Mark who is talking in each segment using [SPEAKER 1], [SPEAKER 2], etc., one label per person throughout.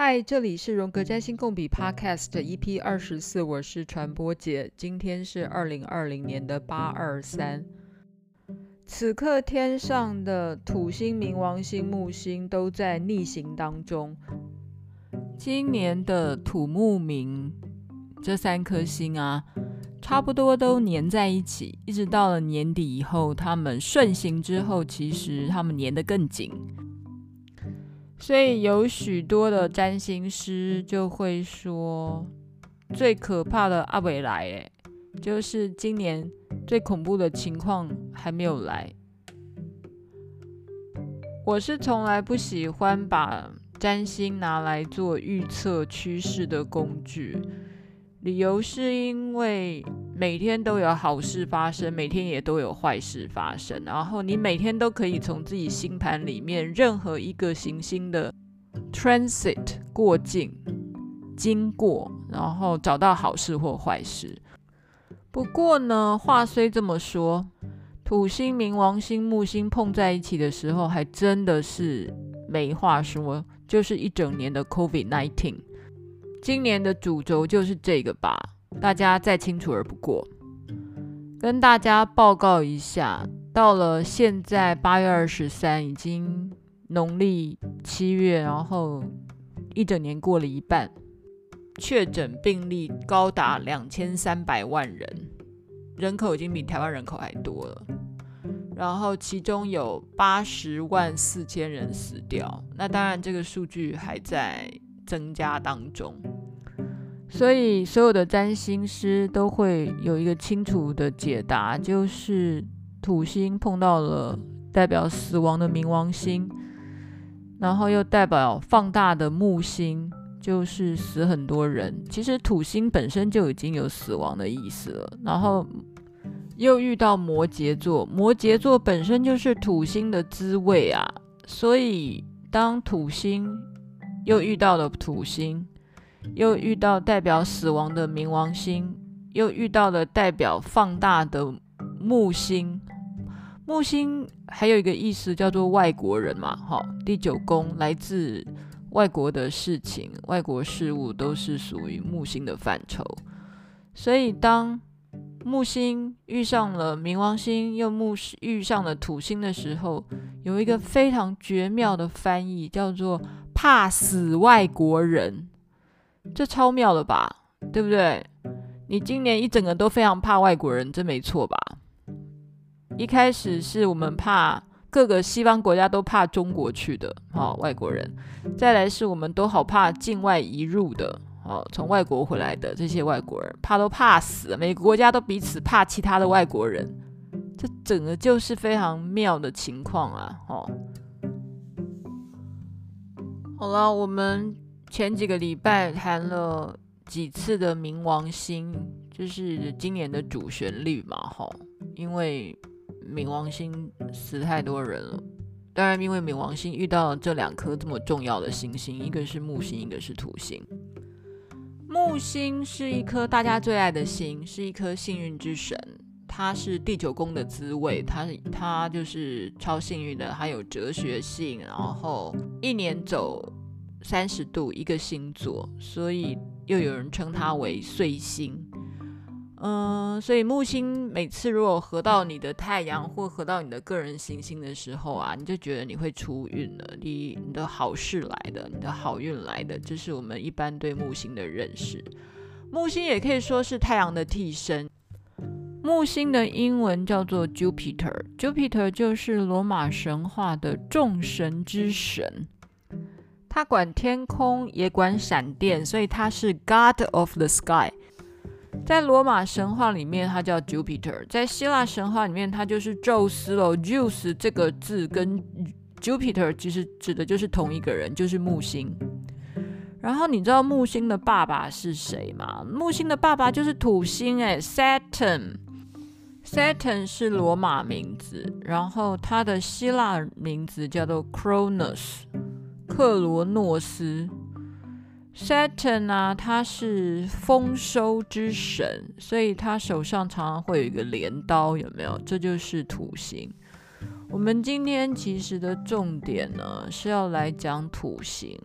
[SPEAKER 1] 嗨，这里是荣格占星共笔 Podcast EP 二十四，我是传播姐。今天是二零二零年的八二三。此刻天上的土星、冥王星、木星都在逆行当中。今年的土木冥这三颗星啊，差不多都粘在一起，一直到了年底以后，他们顺行之后，其实他们粘得更紧。所以有许多的占星师就会说，最可怕的阿未来，诶，就是今年最恐怖的情况还没有来。我是从来不喜欢把占星拿来做预测趋势的工具，理由是因为。每天都有好事发生，每天也都有坏事发生。然后你每天都可以从自己星盘里面任何一个行星的 transit 过境经过，然后找到好事或坏事。不过呢，话虽这么说，土星、冥王星、木星碰在一起的时候，还真的是没话说，就是一整年的 COVID-19。今年的主轴就是这个吧。大家再清楚而不过，跟大家报告一下，到了现在八月二十三，已经农历七月，然后一整年过了一半，确诊病例高达两千三百万人，人口已经比台湾人口还多了，然后其中有八十万四千人死掉，那当然这个数据还在增加当中。所以，所有的占星师都会有一个清楚的解答，就是土星碰到了代表死亡的冥王星，然后又代表放大的木星，就是死很多人。其实土星本身就已经有死亡的意思了，然后又遇到摩羯座，摩羯座本身就是土星的滋味啊。所以，当土星又遇到了土星。又遇到代表死亡的冥王星，又遇到了代表放大的木星。木星还有一个意思叫做外国人嘛，哈，第九宫来自外国的事情、外国事物都是属于木星的范畴。所以当木星遇上了冥王星，又木遇上了土星的时候，有一个非常绝妙的翻译，叫做“怕死外国人”。这超妙了吧，对不对？你今年一整个都非常怕外国人，这没错吧？一开始是我们怕各个西方国家都怕中国去的，哦，外国人；再来是我们都好怕境外移入的，哦，从外国回来的这些外国人，怕都怕死，每个国家都彼此怕其他的外国人，这整个就是非常妙的情况啊！哦，好了，我们。前几个礼拜谈了几次的冥王星，就是今年的主旋律嘛，哈，因为冥王星死太多人了。当然，因为冥王星遇到了这两颗这么重要的星星，一个是木星，一个是土星。木星是一颗大家最爱的星，是一颗幸运之神，它是第九宫的滋味，它它就是超幸运的，它有哲学性，然后一年走。三十度一个星座，所以又有人称它为岁星。嗯，所以木星每次如果合到你的太阳或合到你的个人行星的时候啊，你就觉得你会出运了，你你的好事来的，你的好运来的，这是我们一般对木星的认识。木星也可以说是太阳的替身。木星的英文叫做 Jupiter，Jupiter 就是罗马神话的众神之神。他管天空，也管闪电，所以他是 God of the Sky。在罗马神话里面，他叫 Jupiter；在希腊神话里面，他就是宙斯喽。Zeus 这个字跟 Jupiter 其实指的就是同一个人，就是木星。然后你知道木星的爸爸是谁吗？木星的爸爸就是土星，哎，Saturn。Saturn 是罗马名字，然后他的希腊名字叫做 Kronos。克罗诺斯，Saturn 啊，他是丰收之神，所以他手上常常会有一个镰刀，有没有？这就是土星。我们今天其实的重点呢，是要来讲土星。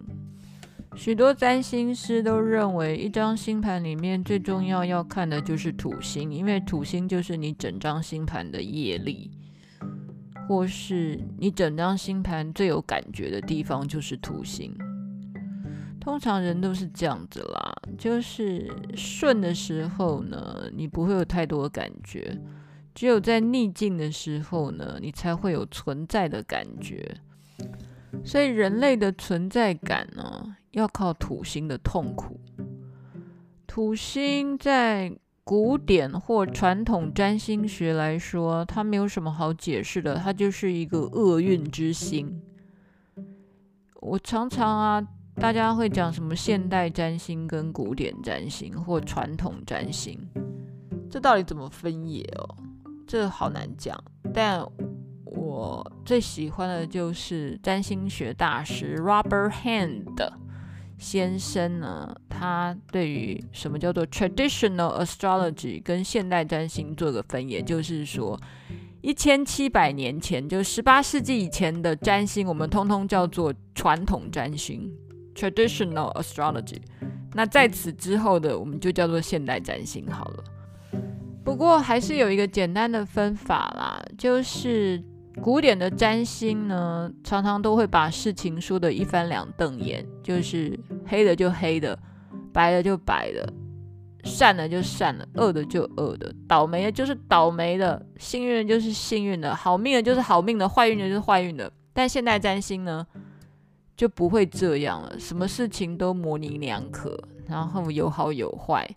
[SPEAKER 1] 许多占星师都认为，一张星盘里面最重要要看的就是土星，因为土星就是你整张星盘的业力，或是你整张星盘最有感觉的地方就是土星。通常人都是这样子啦，就是顺的时候呢，你不会有太多的感觉；只有在逆境的时候呢，你才会有存在的感觉。所以人类的存在感呢，要靠土星的痛苦。土星在古典或传统占星学来说，它没有什么好解释的，它就是一个厄运之星。我常常啊，大家会讲什么现代占星跟古典占星或传统占星，这到底怎么分野哦？这好难讲，但。我最喜欢的就是占星学大师 Robert Hand 先生呢，他对于什么叫做 traditional astrology 跟现代占星做个分也，就是说一千七百年前，就十八世纪以前的占星，我们通通叫做传统占星 traditional astrology。那在此之后的，我们就叫做现代占星好了。不过还是有一个简单的分法啦，就是。古典的占星呢，常常都会把事情说得一翻两瞪眼，就是黑的就黑的，白的就白的，善的就善的，恶的就恶的，倒霉的就是倒霉的，幸运的就是幸运的，好命的就是好命的，坏运的就是坏运的。但现代占星呢，就不会这样了，什么事情都模棱两可，然后有好有坏。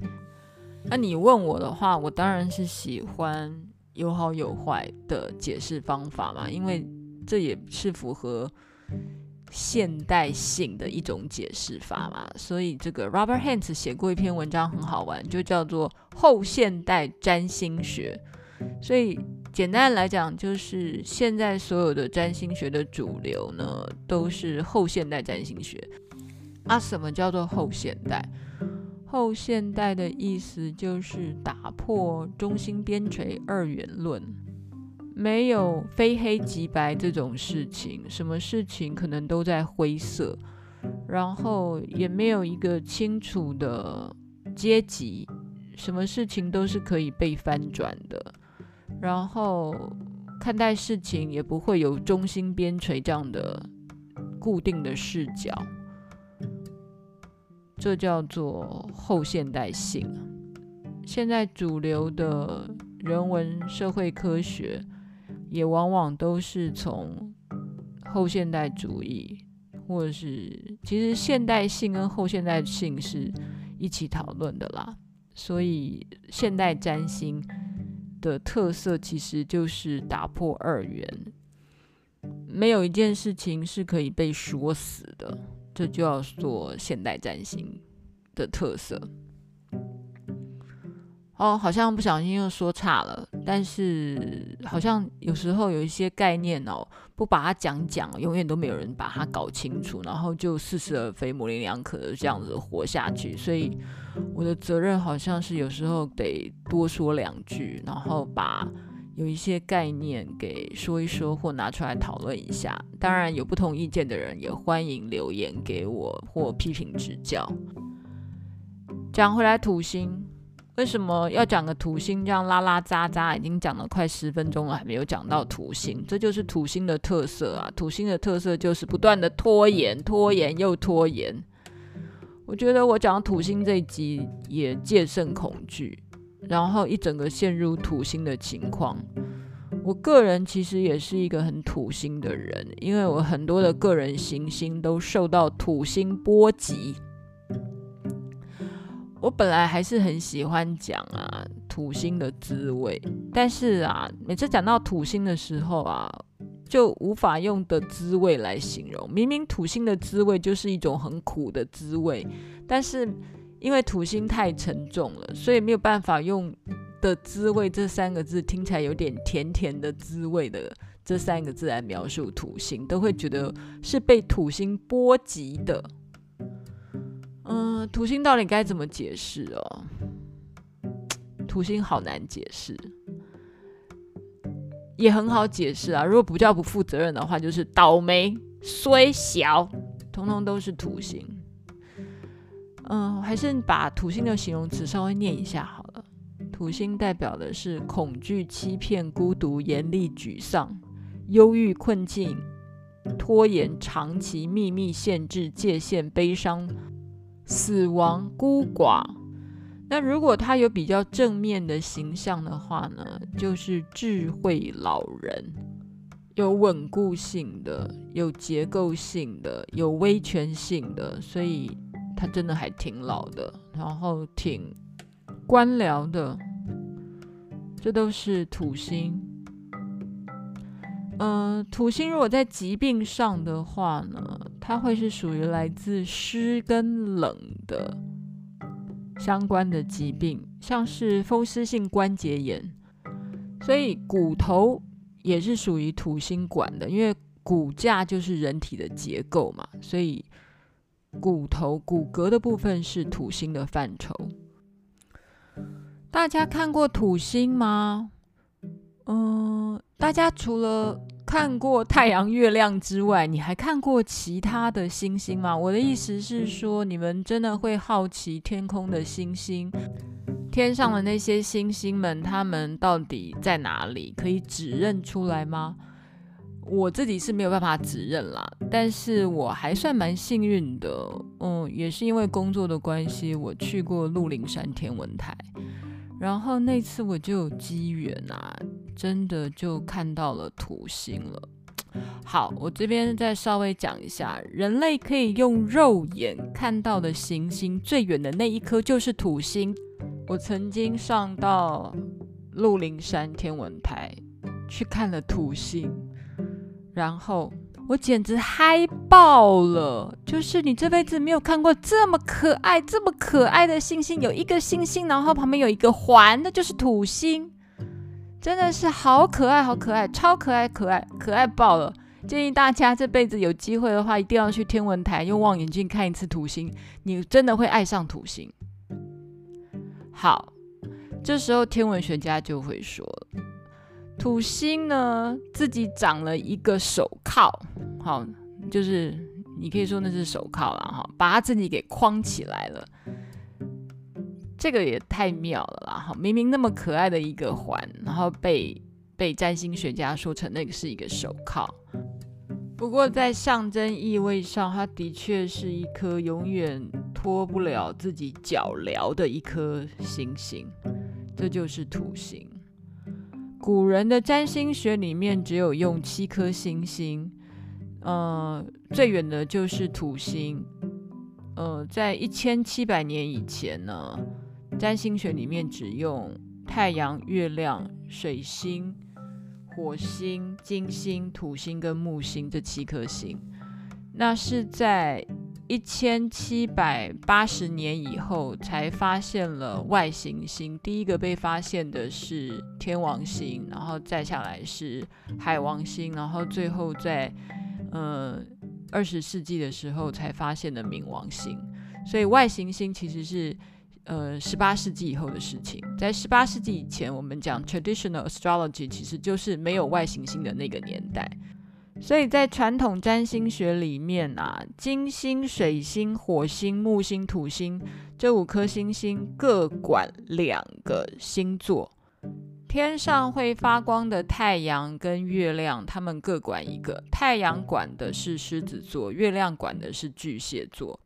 [SPEAKER 1] 那你问我的话，我当然是喜欢。有好有坏的解释方法嘛，因为这也是符合现代性的一种解释法嘛。所以这个 Robert Hance 写过一篇文章很好玩，就叫做后现代占星学。所以简单来讲，就是现在所有的占星学的主流呢，都是后现代占星学。啊，什么叫做后现代？后现代的意思就是打破中心边陲二元论，没有非黑即白这种事情，什么事情可能都在灰色，然后也没有一个清楚的阶级，什么事情都是可以被翻转的，然后看待事情也不会有中心边陲这样的固定的视角。这叫做后现代性。现在主流的人文社会科学，也往往都是从后现代主义，或者是其实现代性跟后现代性是一起讨论的啦。所以现代占星的特色其实就是打破二元，没有一件事情是可以被说死的。这就要做现代占星的特色。哦，好像不小心又说差了，但是好像有时候有一些概念哦，不把它讲讲，永远都没有人把它搞清楚，然后就似是而非、模棱两可的这样子活下去。所以我的责任好像是有时候得多说两句，然后把。有一些概念给说一说或拿出来讨论一下，当然有不同意见的人也欢迎留言给我或批评指教。讲回来，土星为什么要讲个土星这样拉拉杂杂？已经讲了快十分钟了，还没有讲到土星，这就是土星的特色啊！土星的特色就是不断的拖延，拖延又拖延。我觉得我讲土星这一集也戒慎恐惧。然后一整个陷入土星的情况，我个人其实也是一个很土星的人，因为我很多的个人行星都受到土星波及。我本来还是很喜欢讲啊土星的滋味，但是啊每次讲到土星的时候啊，就无法用的滋味来形容。明明土星的滋味就是一种很苦的滋味，但是。因为土星太沉重了，所以没有办法用的滋味这三个字听起来有点甜甜的滋味的这三个字来描述土星，都会觉得是被土星波及的。嗯，土星到底该怎么解释哦？土星好难解释，也很好解释啊。如果不叫不负责任的话，就是倒霉、衰小，通通都是土星。嗯，还是把土星的形容词稍微念一下好了。土星代表的是恐惧、欺骗、孤独、严厉、沮丧、忧郁、困境、拖延、长期、秘密、限制、界限、悲伤、死亡、孤寡。那如果他有比较正面的形象的话呢，就是智慧老人，有稳固性的，有结构性的，有威权性的，所以他真的还挺老的，然后挺。官僚的，这都是土星。嗯、土星如果在疾病上的话呢，它会是属于来自湿跟冷的相关的疾病，像是风湿性关节炎。所以骨头也是属于土星管的，因为骨架就是人体的结构嘛，所以骨头骨骼的部分是土星的范畴。大家看过土星吗？嗯，大家除了看过太阳、月亮之外，你还看过其他的星星吗？我的意思是说，你们真的会好奇天空的星星，天上的那些星星们，他们到底在哪里？可以指认出来吗？我自己是没有办法指认啦，但是我还算蛮幸运的。嗯，也是因为工作的关系，我去过鹿林山天文台。然后那次我就有机缘啊，真的就看到了土星了。好，我这边再稍微讲一下，人类可以用肉眼看到的行星最远的那一颗就是土星。我曾经上到鹿林山天文台去看了土星，然后。我简直嗨爆了！就是你这辈子没有看过这么可爱、这么可爱的星星，有一个星星，然后旁边有一个环，那就是土星，真的是好可爱、好可爱、超可爱、可爱、可爱爆了！建议大家这辈子有机会的话，一定要去天文台用望远镜看一次土星，你真的会爱上土星。好，这时候天文学家就会说。土星呢，自己长了一个手铐，好，就是你可以说那是手铐了哈，把它自己给框起来了。这个也太妙了啦！哈，明明那么可爱的一个环，然后被被占星学家说成那个是一个手铐。不过在象征意味上，它的确是一颗永远脱不了自己脚镣的一颗星星，这就是土星。古人的占星学里面只有用七颗星星，呃，最远的就是土星。呃，在一千七百年以前呢，占星学里面只用太阳、月亮、水星、火星、金星、土星跟木星这七颗星。那是在一千七百八十年以后，才发现了外行星。第一个被发现的是天王星，然后再下来是海王星，然后最后在呃二十世纪的时候才发现的冥王星。所以外行星其实是呃十八世纪以后的事情。在十八世纪以前，我们讲 traditional astrology，其实就是没有外行星的那个年代。所以在传统占星学里面啊，金星、水星、火星、木星、土星这五颗星星各管两个星座。天上会发光的太阳跟月亮，他们各管一个。太阳管的是狮子座，月亮管的是巨蟹座。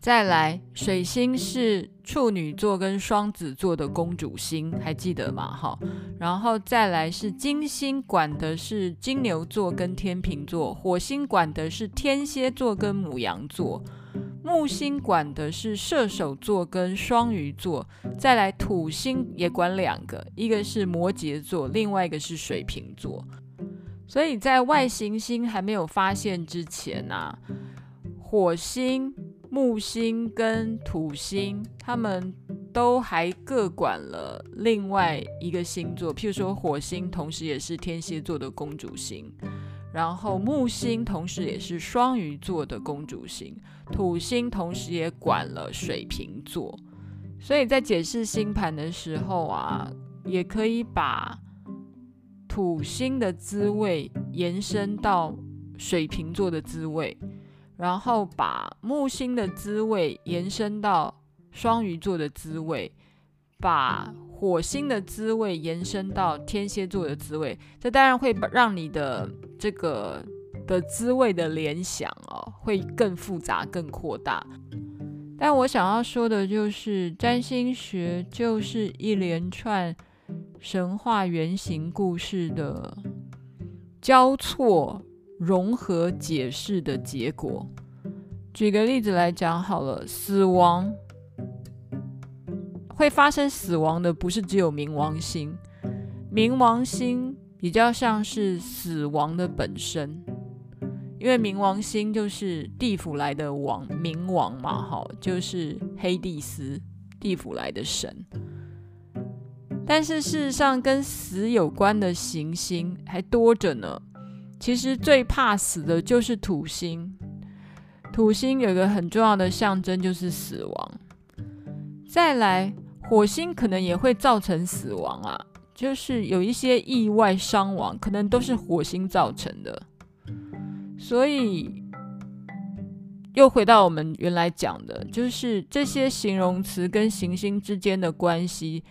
[SPEAKER 1] 再来，水星是处女座跟双子座的公主星，还记得吗？哈，然后再来是金星，管的是金牛座跟天秤座；火星管的是天蝎座跟母羊座；木星管的是射手座跟双鱼座；再来土星也管两个，一个是摩羯座，另外一个是水瓶座。所以在外行星还没有发现之前啊，火星。木星跟土星，他们都还各管了另外一个星座。譬如说，火星同时也是天蝎座的公主星，然后木星同时也是双鱼座的公主星，土星同时也管了水瓶座。所以在解释星盘的时候啊，也可以把土星的滋味延伸到水瓶座的滋味。然后把木星的滋味延伸到双鱼座的滋味，把火星的滋味延伸到天蝎座的滋味，这当然会让你的这个的滋味的联想哦，会更复杂、更扩大。但我想要说的就是，占星学就是一连串神话原型故事的交错。融合解释的结果。举个例子来讲好了，死亡会发生死亡的不是只有冥王星，冥王星比较像是死亡的本身，因为冥王星就是地府来的王，冥王嘛，好，就是黑帝斯，地府来的神。但是事实上，跟死有关的行星还多着呢。其实最怕死的就是土星，土星有个很重要的象征就是死亡。再来，火星可能也会造成死亡啊，就是有一些意外伤亡，可能都是火星造成的。所以，又回到我们原来讲的，就是这些形容词跟行星之间的关系，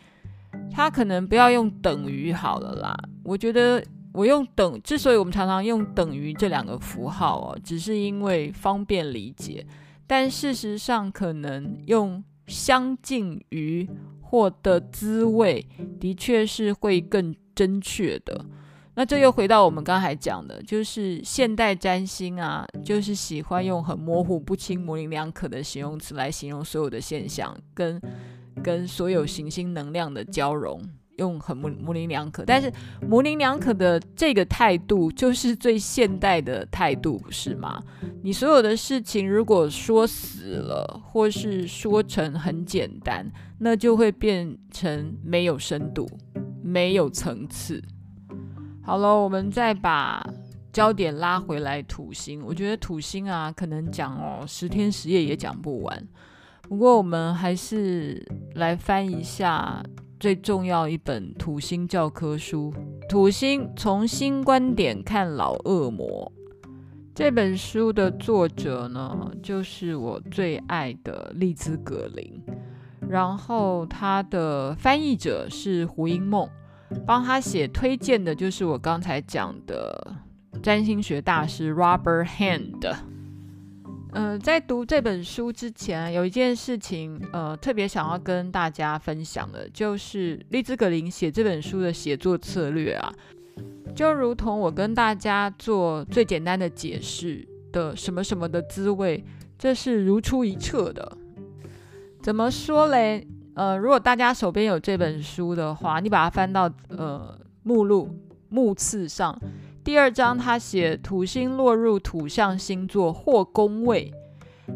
[SPEAKER 1] 它可能不要用等于好了啦。我觉得。我用等，之所以我们常常用等于这两个符号哦，只是因为方便理解。但事实上，可能用相近于或的滋味，的确是会更正确的。那这又回到我们刚才讲的，就是现代占星啊，就是喜欢用很模糊不清、模棱两可的形容词来形容所有的现象，跟跟所有行星能量的交融。用很模模棱两可，但是模棱两可的这个态度就是最现代的态度，不是吗？你所有的事情如果说死了，或是说成很简单，那就会变成没有深度、没有层次。好了，我们再把焦点拉回来，土星。我觉得土星啊，可能讲哦十天十夜也讲不完。不过我们还是来翻一下。最重要一本土星教科书《土星从新观点看老恶魔》这本书的作者呢，就是我最爱的丽兹·格林，然后他的翻译者是胡因梦，帮他写推荐的就是我刚才讲的占星学大师 Robert Hand。呃，在读这本书之前，有一件事情，呃，特别想要跟大家分享的，就是丽兹格林写这本书的写作策略啊，就如同我跟大家做最简单的解释的什么什么的滋味，这是如出一辙的。怎么说嘞？呃，如果大家手边有这本书的话，你把它翻到呃目录目次上。第二章，他写土星落入土象星座或宫位，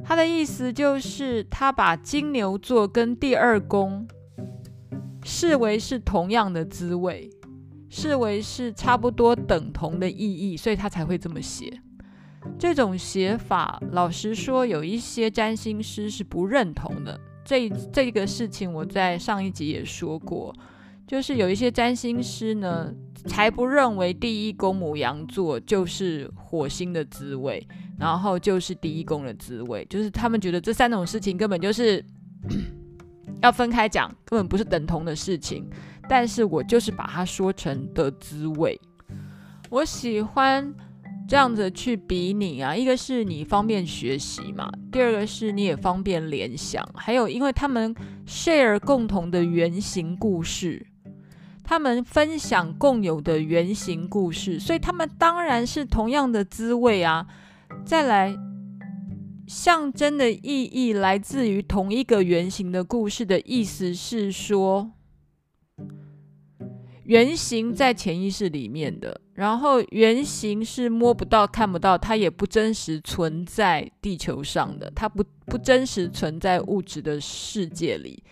[SPEAKER 1] 他的意思就是他把金牛座跟第二宫视为是同样的滋味，视为是差不多等同的意义，所以他才会这么写。这种写法，老实说，有一些占星师是不认同的。这这个事情我在上一集也说过，就是有一些占星师呢。才不认为第一宫牡羊座就是火星的滋味，然后就是第一宫的滋味，就是他们觉得这三种事情根本就是要分开讲，根本不是等同的事情。但是我就是把它说成的滋味。我喜欢这样子去比拟啊，一个是你方便学习嘛，第二个是你也方便联想，还有因为他们 share 共同的原型故事。他们分享共有的原型故事，所以他们当然是同样的滋味啊。再来，象征的意义来自于同一个原型的故事的意思是说，原型在潜意识里面的，然后原型是摸不到、看不到，它也不真实存在地球上的，它不不真实存在物质的世界里。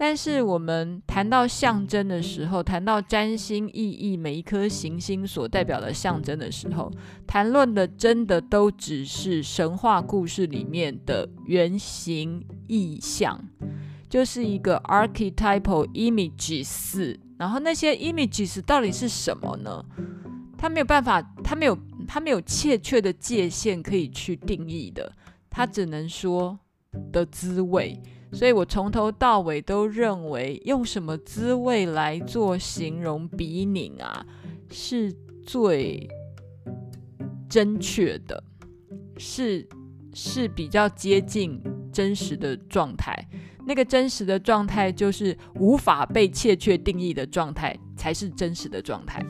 [SPEAKER 1] 但是我们谈到象征的时候，谈到占星意义，每一颗行星所代表的象征的时候，谈论的真的都只是神话故事里面的原型意象，就是一个 archetypal images。然后那些 images 到底是什么呢？它没有办法，它没有，它没有确切的界限可以去定义的，它只能说的滋味。所以我从头到尾都认为，用什么滋味来做形容比拟啊，是最正确的，是是比较接近真实的状态。那个真实的状态，就是无法被切确定义的状态，才是真实的状态。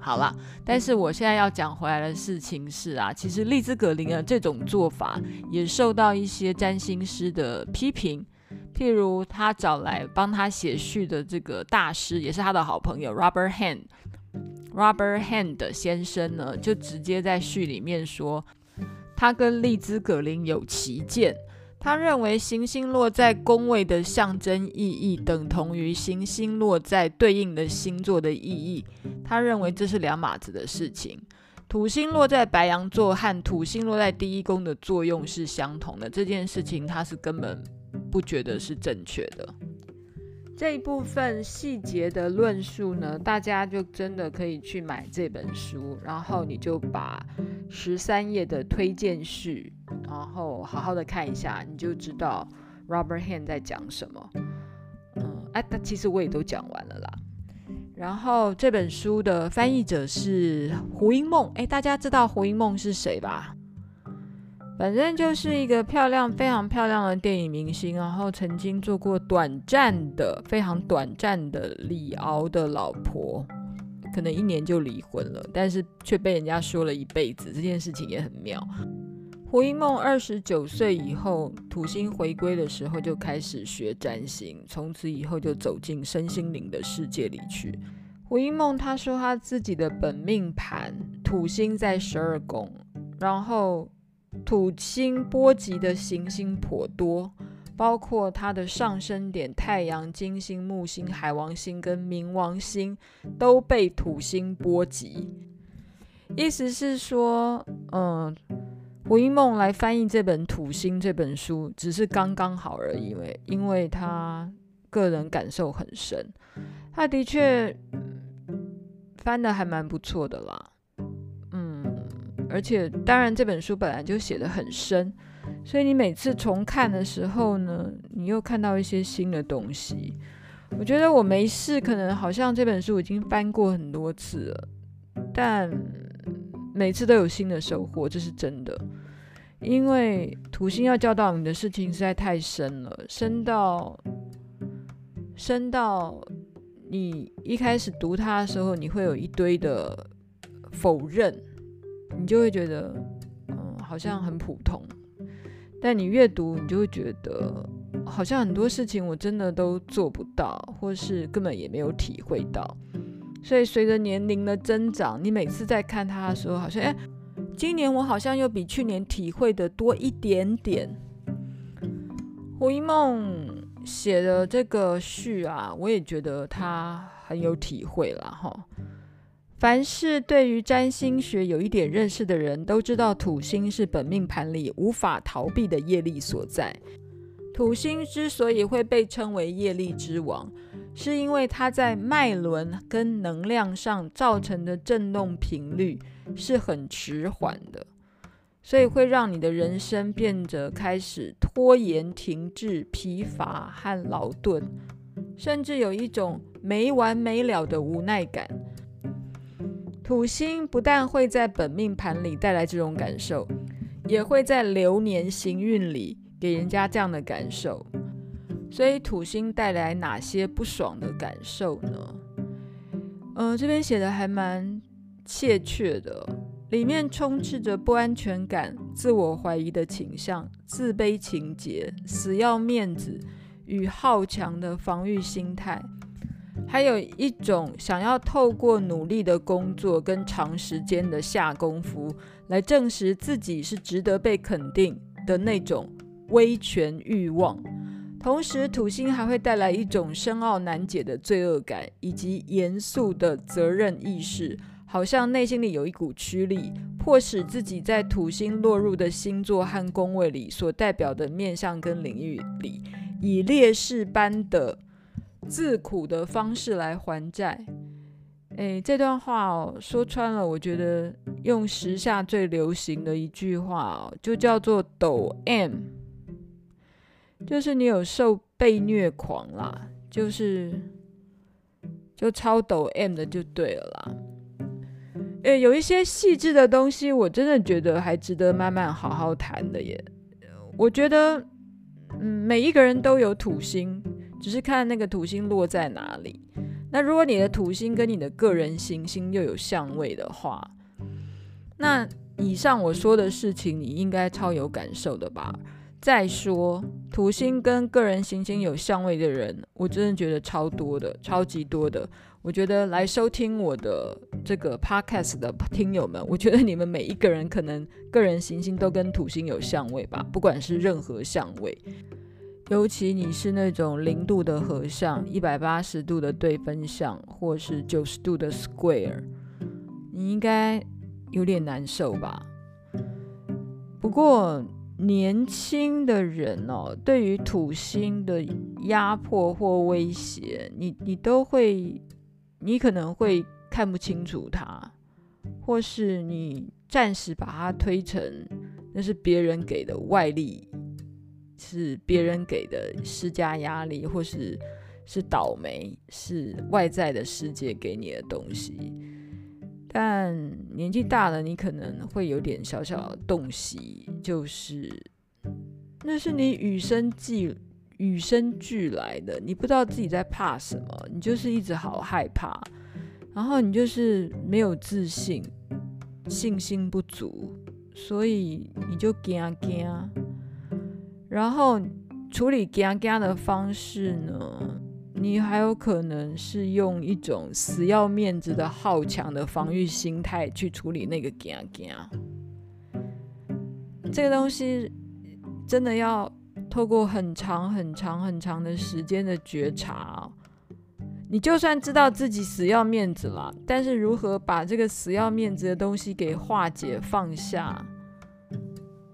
[SPEAKER 1] 好了，但是我现在要讲回来的事情是啊，其实丽兹·葛林的这种做法也受到一些占星师的批评，譬如他找来帮他写序的这个大师，也是他的好朋友 Robert Hand。Robert Hand 先生呢，就直接在序里面说，他跟利兹·葛林有歧见。他认为行星落在宫位的象征意义等同于行星落在对应的星座的意义。他认为这是两码子的事情。土星落在白羊座和土星落在第一宫的作用是相同的。这件事情他是根本不觉得是正确的。这一部分细节的论述呢，大家就真的可以去买这本书，然后你就把十三页的推荐序。然后好好的看一下，你就知道 Robert Hand 在讲什么。嗯，哎，但其实我也都讲完了啦。然后这本书的翻译者是胡因梦，哎，大家知道胡因梦是谁吧？反正就是一个漂亮、非常漂亮的电影明星，然后曾经做过短暂的、非常短暂的李敖的老婆，可能一年就离婚了，但是却被人家说了一辈子，这件事情也很妙。胡因梦二十九岁以后，土星回归的时候就开始学占星，从此以后就走进身心灵的世界里去。胡因梦他说他自己的本命盘土星在十二宫，然后土星波及的行星颇多，包括它的上升点太阳、金星、木星、海王星跟冥王星都被土星波及，意思是说，嗯。胡因梦来翻译这本《土星》这本书，只是刚刚好而已，因为因为他个人感受很深，他的确翻得还蛮不错的啦，而且当然这本书本来就写得很深，所以你每次重看的时候呢，你又看到一些新的东西。我觉得我没事，可能好像这本书已经翻过很多次了，但。每次都有新的收获，这是真的。因为土星要教导你的事情实在太深了，深到深到你一开始读它的时候，你会有一堆的否认，你就会觉得嗯，好像很普通。但你阅读，你就会觉得好像很多事情我真的都做不到，或是根本也没有体会到。所以随着年龄的增长，你每次在看他的时候，好像哎，今年我好像又比去年体会的多一点点。胡一梦写的这个序啊，我也觉得他很有体会了哈。凡是对于占星学有一点认识的人都知道，土星是本命盘里无法逃避的业力所在。土星之所以会被称为业力之王。是因为它在脉轮跟能量上造成的振动频率是很迟缓的，所以会让你的人生变得开始拖延、停滞、疲乏和劳顿，甚至有一种没完没了的无奈感。土星不但会在本命盘里带来这种感受，也会在流年行运里给人家这样的感受。所以土星带来哪些不爽的感受呢？呃，这边写的还蛮切确的，里面充斥着不安全感、自我怀疑的倾向、自卑情结、死要面子与好强的防御心态，还有一种想要透过努力的工作跟长时间的下功夫来证实自己是值得被肯定的那种威权欲望。同时，土星还会带来一种深奥难解的罪恶感，以及严肃的责任意识，好像内心里有一股驱力，迫使自己在土星落入的星座和宫位里所代表的面向跟领域里，以烈士般的自苦的方式来还债。诶，这段话哦，说穿了，我觉得用时下最流行的一句话哦，就叫做“抖 M”，就是你有受被虐狂啦，就是就超抖 M 的就对了啦。诶，有一些细致的东西，我真的觉得还值得慢慢好好谈的耶。我觉得，嗯，每一个人都有土星，只是看那个土星落在哪里。那如果你的土星跟你的个人行星又有相位的话，那以上我说的事情你应该超有感受的吧？再说土星跟个人行星有相位的人，我真的觉得超多的，超级多的。我觉得来收听我的这个 podcast 的听友们，我觉得你们每一个人可能个人行星都跟土星有相位吧，不管是任何相位。尤其你是那种零度的合相、一百八十度的对分相，或是九十度的 square，你应该有点难受吧？不过年轻的人哦，对于土星的压迫或威胁，你你都会，你可能会看不清楚它，或是你暂时把它推成那是别人给的外力。是别人给的施加压力，或是是倒霉，是外在的世界给你的东西。但年纪大了，你可能会有点小小的洞悉，就是那是你与生俱与生俱来的，你不知道自己在怕什么，你就是一直好害怕，然后你就是没有自信，信心不足，所以你就惊惊。然后处理惊惊的方式呢，你还有可能是用一种死要面子的好强的防御心态去处理那个惊惊。这个东西真的要透过很长很长很长的时间的觉察哦。你就算知道自己死要面子了，但是如何把这个死要面子的东西给化解放下，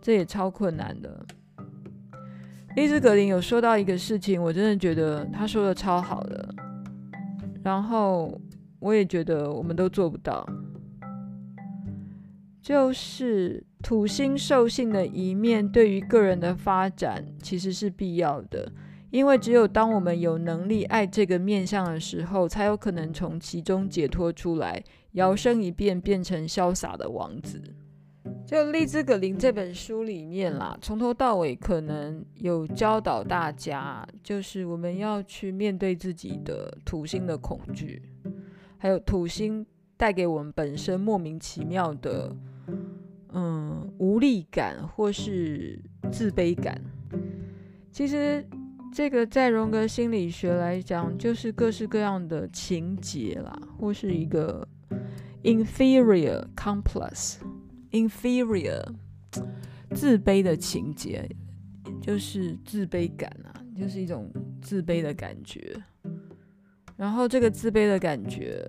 [SPEAKER 1] 这也超困难的。丽兹·格林有说到一个事情，我真的觉得他说的超好的，然后我也觉得我们都做不到，就是土星兽性的一面对于个人的发展其实是必要的，因为只有当我们有能力爱这个面相的时候，才有可能从其中解脱出来，摇身一变变成潇洒的王子。就《丽兹·格林》这本书里面啦，从头到尾可能有教导大家，就是我们要去面对自己的土星的恐惧，还有土星带给我们本身莫名其妙的嗯无力感或是自卑感。其实这个在荣格心理学来讲，就是各式各样的情结啦，或是一个 inferior complex。Inferior 自卑的情节，就是自卑感啊，就是一种自卑的感觉。然后这个自卑的感觉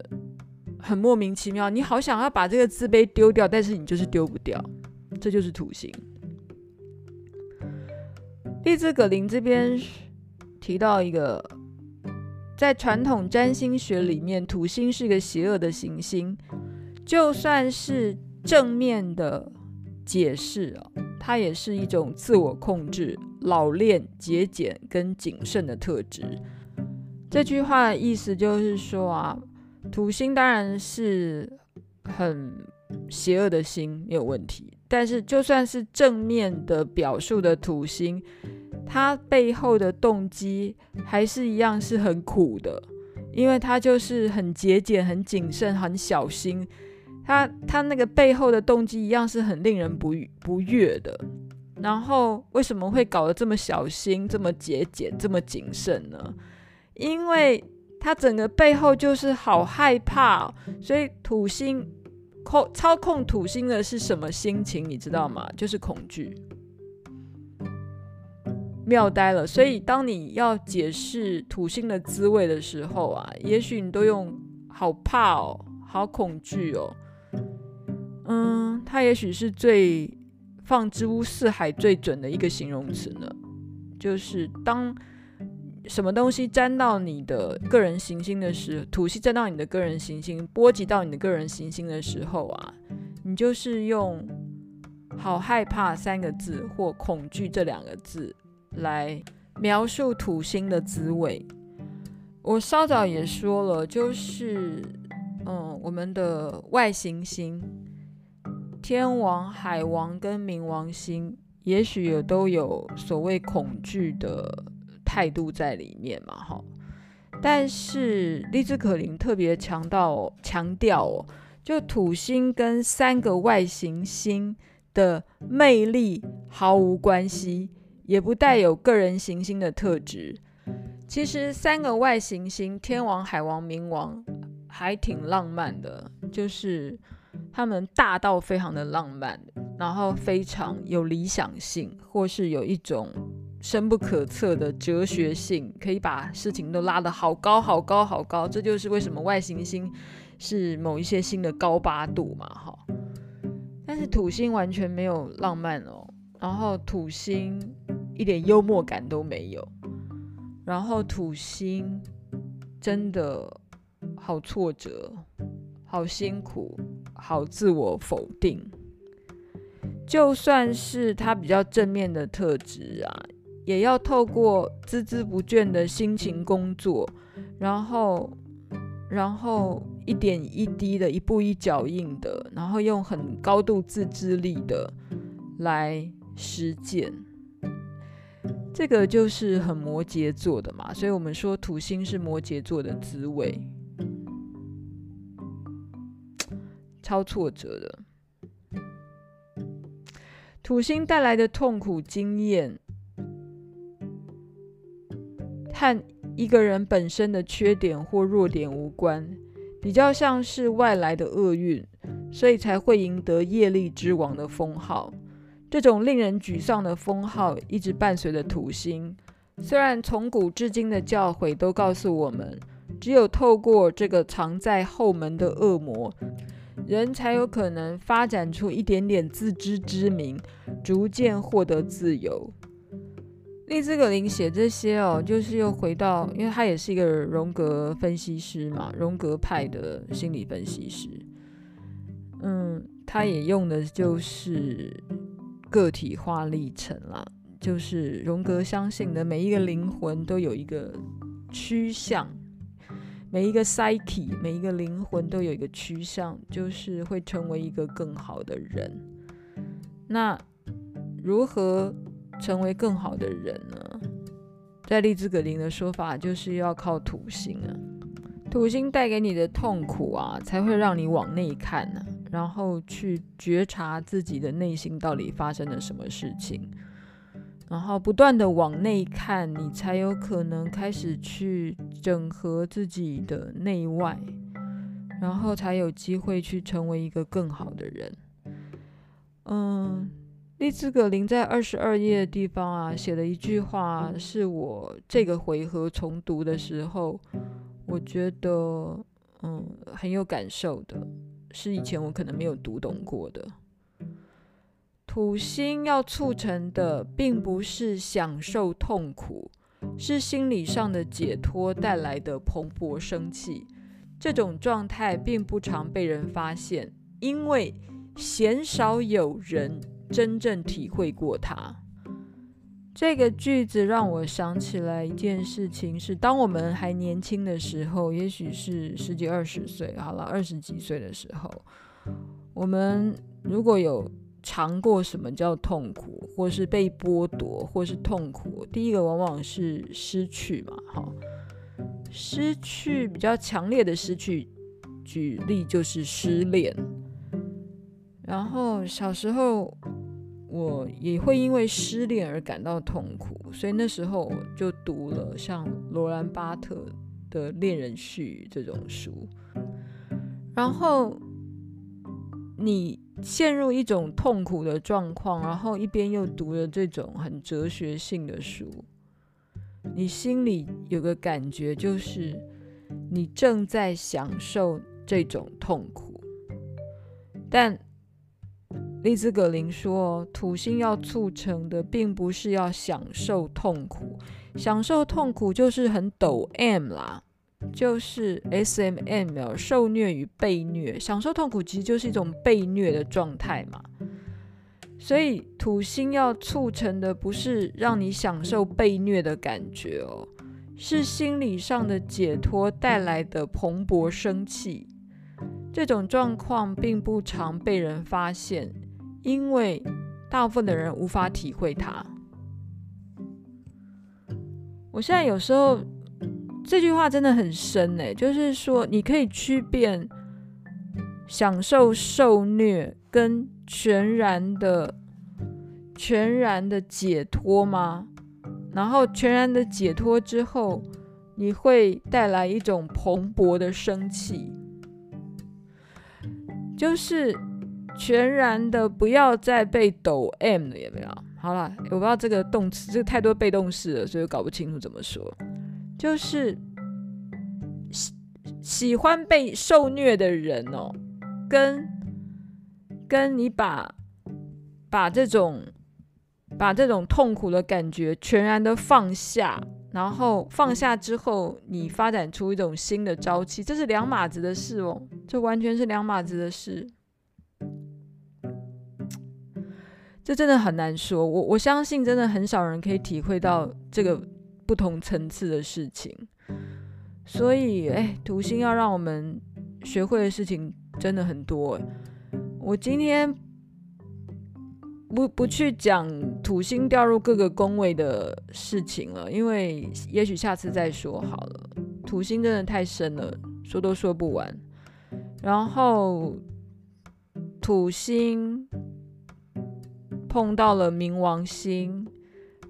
[SPEAKER 1] 很莫名其妙，你好想要把这个自卑丢掉，但是你就是丢不掉，这就是土星。丽兹·格林这边提到一个，在传统占星学里面，土星是一个邪恶的行星，就算是。正面的解释哦，它也是一种自我控制、老练、节俭跟谨慎的特质。这句话的意思就是说啊，土星当然是很邪恶的星，没有问题。但是就算是正面的表述的土星，它背后的动机还是一样是很苦的，因为它就是很节俭、很谨慎、很小心。他他那个背后的动机一样是很令人不不悦的，然后为什么会搞得这么小心、这么节俭、这么谨慎呢？因为他整个背后就是好害怕，所以土星控操控土星的是什么心情？你知道吗？就是恐惧，妙呆了。所以当你要解释土星的滋味的时候啊，也许你都用好怕哦，好恐惧哦。嗯，它也许是最放之乎四海最准的一个形容词呢。就是当什么东西沾到你的个人行星的时候，土星沾到你的个人行星，波及到你的个人行星的时候啊，你就是用“好害怕”三个字或“恐惧”这两个字来描述土星的滋味。我稍早也说了，就是嗯，我们的外行星天王、海王跟冥王星，也许也都有所谓恐惧的。态度在里面嘛，哈，但是丽兹可林特别强调强调哦，就土星跟三个外行星的魅力毫无关系，也不带有个人行星的特质。其实三个外行星天王、海王、冥王还挺浪漫的，就是他们大到非常的浪漫，然后非常有理想性，或是有一种。深不可测的哲学性，可以把事情都拉得好高好高好高，这就是为什么外行星是某一些星的高八度嘛，哈。但是土星完全没有浪漫哦，然后土星一点幽默感都没有，然后土星真的好挫折，好辛苦，好自我否定。就算是他比较正面的特质啊。也要透过孜孜不倦的辛勤工作，然后，然后一点一滴的、一步一脚印的，然后用很高度自制力的来实践。这个就是很摩羯座的嘛，所以我们说土星是摩羯座的滋味，超挫折的。土星带来的痛苦经验。和一个人本身的缺点或弱点无关，比较像是外来的厄运，所以才会赢得业力之王的封号。这种令人沮丧的封号一直伴随着土星。虽然从古至今的教诲都告诉我们，只有透过这个藏在后门的恶魔，人才有可能发展出一点点自知之明，逐渐获得自由。丽兹格林写这些哦，就是又回到，因为他也是一个荣格分析师嘛，荣格派的心理分析师。嗯，他也用的就是个体化历程啦，就是荣格相信的每一个灵魂都有一个趋向，每一个 psyche，每一个灵魂都有一个趋向，就是会成为一个更好的人。那如何成为更好的人呢？在利兹格林的说法，就是要靠土星啊，土星带给你的痛苦啊，才会让你往内看呢，然后去觉察自己的内心到底发生了什么事情，然后不断的往内看，你才有可能开始去整合自己的内外，然后才有机会去成为一个更好的人。嗯。丽兹格林在二十二页的地方啊，写了一句话，是我这个回合重读的时候，我觉得嗯很有感受的，是以前我可能没有读懂过的。土星要促成的，并不是享受痛苦，是心理上的解脱带来的蓬勃生气。这种状态并不常被人发现，因为鲜少有人。真正体会过它，这个句子让我想起来一件事情：是当我们还年轻的时候，也许是十几二十岁，好了，二十几岁的时候，我们如果有尝过什么叫痛苦，或是被剥夺，或是痛苦，第一个往往是失去嘛，哈，失去比较强烈的失去，举例就是失恋，然后小时候。我也会因为失恋而感到痛苦，所以那时候就读了像罗兰巴特的《恋人絮语》这种书。然后你陷入一种痛苦的状况，然后一边又读了这种很哲学性的书，你心里有个感觉，就是你正在享受这种痛苦，但。丽兹·格林说，土星要促成的，并不是要享受痛苦，享受痛苦就是很抖 M 啦，就是 S M M 受虐与被虐，享受痛苦其实就是一种被虐的状态嘛。所以土星要促成的，不是让你享受被虐的感觉哦，是心理上的解脱带来的蓬勃生气。这种状况并不常被人发现，因为大部分的人无法体会它。我现在有时候这句话真的很深诶，就是说你可以区辨享受受虐跟全然的、全然的解脱吗？然后全然的解脱之后，你会带来一种蓬勃的生气。就是全然的不要再被抖 M 了，有没有？好了，我不知道这个动词，这个太多被动式了，所以搞不清楚怎么说。就是喜喜欢被受虐的人哦，跟跟你把把这种把这种痛苦的感觉全然的放下，然后放下之后，你发展出一种新的朝气，这是两码子的事哦。这完全是两码子的事，这真的很难说。我我相信，真的很少人可以体会到这个不同层次的事情。所以，哎，土星要让我们学会的事情真的很多。我今天不不去讲土星掉入各个宫位的事情了，因为也许下次再说好了。土星真的太深了，说都说不完。然后土星碰到了冥王星，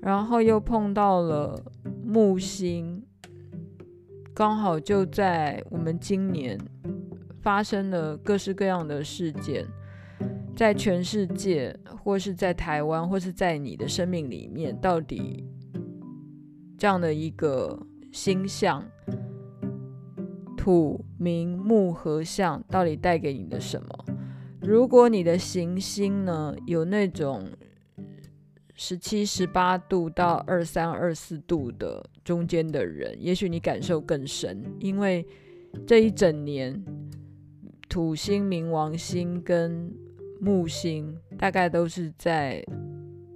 [SPEAKER 1] 然后又碰到了木星，刚好就在我们今年发生了各式各样的事件，在全世界，或是在台湾，或是在你的生命里面，到底这样的一个星象。土明木合相到底带给你的什么？如果你的行星呢，有那种十七、十八度到二三、二四度的中间的人，也许你感受更深，因为这一整年土星、冥王星跟木星大概都是在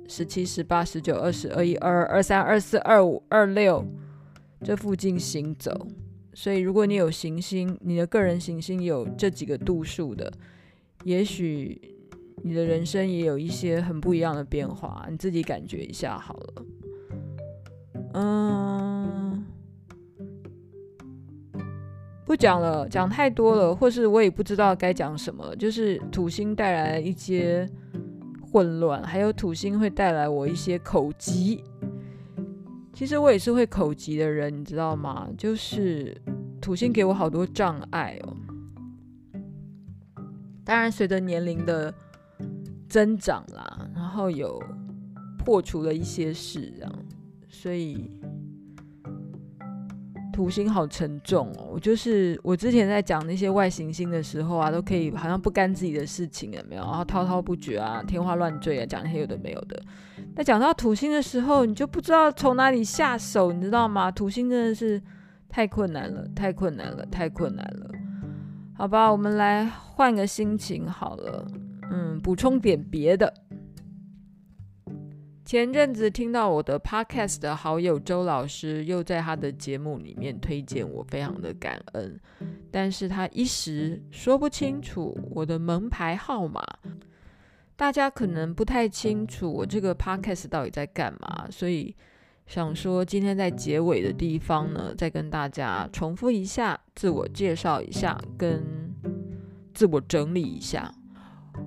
[SPEAKER 1] 十七、十八、十九、二十、二一、二二、二三、二四、二五、二六这附近行走。所以，如果你有行星，你的个人行星有这几个度数的，也许你的人生也有一些很不一样的变化，你自己感觉一下好了。嗯，不讲了，讲太多了，或是我也不知道该讲什么。就是土星带来一些混乱，还有土星会带来我一些口疾。其实我也是会口疾的人，你知道吗？就是土星给我好多障碍哦。当然，随着年龄的增长啦，然后有破除了一些事，这样，所以。土星好沉重哦，我就是我之前在讲那些外行星的时候啊，都可以好像不干自己的事情，有没有？然后滔滔不绝啊，天花乱坠啊，讲那些有的没有的。那讲到土星的时候，你就不知道从哪里下手，你知道吗？土星真的是太困难了，太困难了，太困难了。好吧，我们来换个心情好了，嗯，补充点别的。前阵子听到我的 podcast 的好友周老师又在他的节目里面推荐我，非常的感恩。但是他一时说不清楚我的门牌号码，大家可能不太清楚我这个 podcast 到底在干嘛，所以想说今天在结尾的地方呢，再跟大家重复一下，自我介绍一下，跟自我整理一下。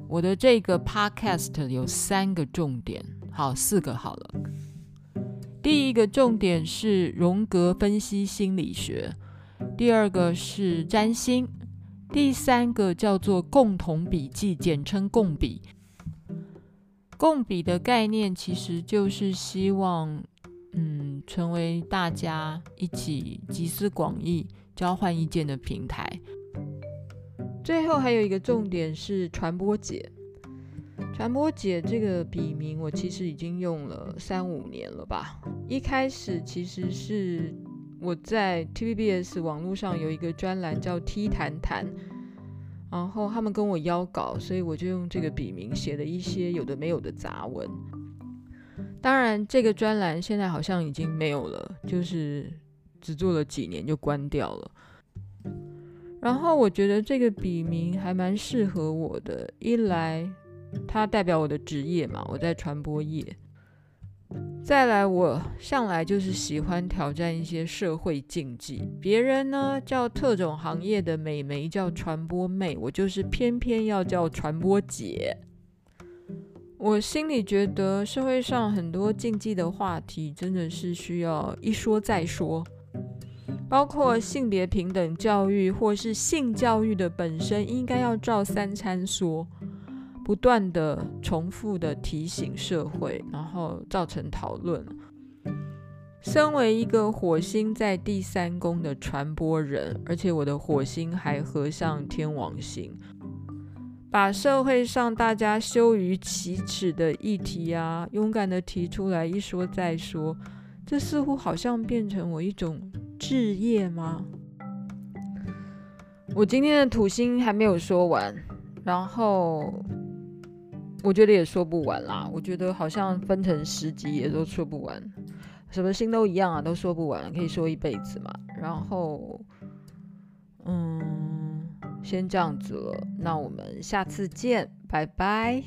[SPEAKER 1] 我的这个 podcast 有三个重点。好，四个好了。第一个重点是荣格分析心理学，第二个是占星，第三个叫做共同笔记，简称共笔。共笔的概念其实就是希望，嗯，成为大家一起集思广益、交换意见的平台。最后还有一个重点是传播姐。传播姐这个笔名，我其实已经用了三五年了吧。一开始其实是我在 TVBS 网络上有一个专栏叫 T 谈谈，然后他们跟我邀稿，所以我就用这个笔名写了一些有的没有的杂文。当然，这个专栏现在好像已经没有了，就是只做了几年就关掉了。然后我觉得这个笔名还蛮适合我的，一来它代表我的职业嘛，我在传播业；再来我向来就是喜欢挑战一些社会禁忌。别人呢叫特种行业的美眉叫传播妹，我就是偏偏要叫传播姐。我心里觉得社会上很多禁忌的话题真的是需要一说再说。包括性别平等教育或是性教育的本身，应该要照三餐说，不断的重复的提醒社会，然后造成讨论。身为一个火星在第三宫的传播人，而且我的火星还合上天王星，把社会上大家羞于启齿的议题啊，勇敢的提出来一说再说，这似乎好像变成我一种。置业吗？我今天的土星还没有说完，然后我觉得也说不完啦。我觉得好像分成十集也都说不完，什么星都一样啊，都说不完，可以说一辈子嘛。然后，嗯，先这样子了，那我们下次见，拜拜。